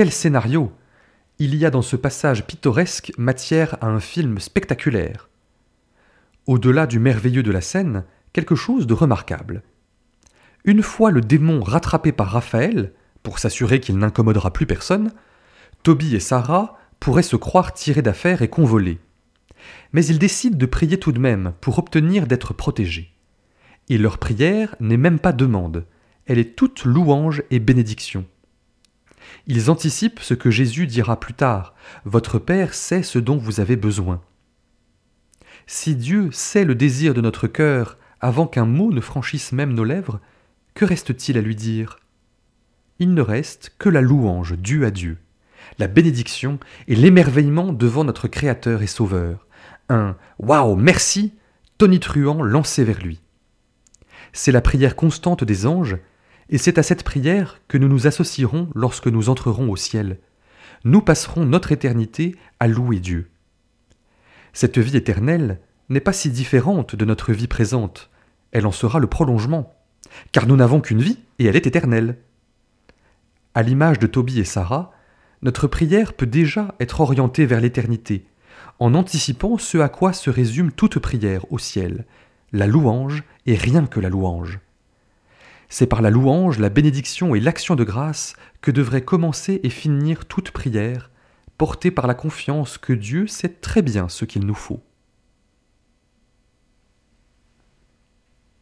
quel scénario Il y a dans ce passage pittoresque matière à un film spectaculaire? Au-delà du merveilleux de la scène, quelque chose de remarquable. Une fois le démon rattrapé par Raphaël, pour s'assurer qu'il n'incommodera plus personne, Toby et Sarah pourraient se croire tirés d'affaire et convolés. Mais ils décident de prier tout de même pour obtenir d'être protégés. Et leur prière n'est même pas demande, elle est toute louange et bénédiction. Ils anticipent ce que Jésus dira plus tard Votre Père sait ce dont vous avez besoin. Si Dieu sait le désir de notre cœur avant qu'un mot ne franchisse même nos lèvres, que reste-t-il à lui dire? Il ne reste que la louange due à Dieu, la bénédiction et l'émerveillement devant notre Créateur et Sauveur, un Waouh, merci tonitruant lancé vers lui. C'est la prière constante des anges, et c'est à cette prière que nous nous associerons lorsque nous entrerons au ciel. Nous passerons notre éternité à louer Dieu. Cette vie éternelle n'est pas si différente de notre vie présente, elle en sera le prolongement, car nous n'avons qu'une vie et elle est éternelle. À l'image de Tobie et Sarah, notre prière peut déjà être orientée vers l'éternité, en anticipant ce à quoi se résume toute prière au ciel, la louange et rien que la louange. C'est par la louange, la bénédiction et l'action de grâce que devrait commencer et finir toute prière, portée par la confiance que Dieu sait très bien ce qu'il nous faut.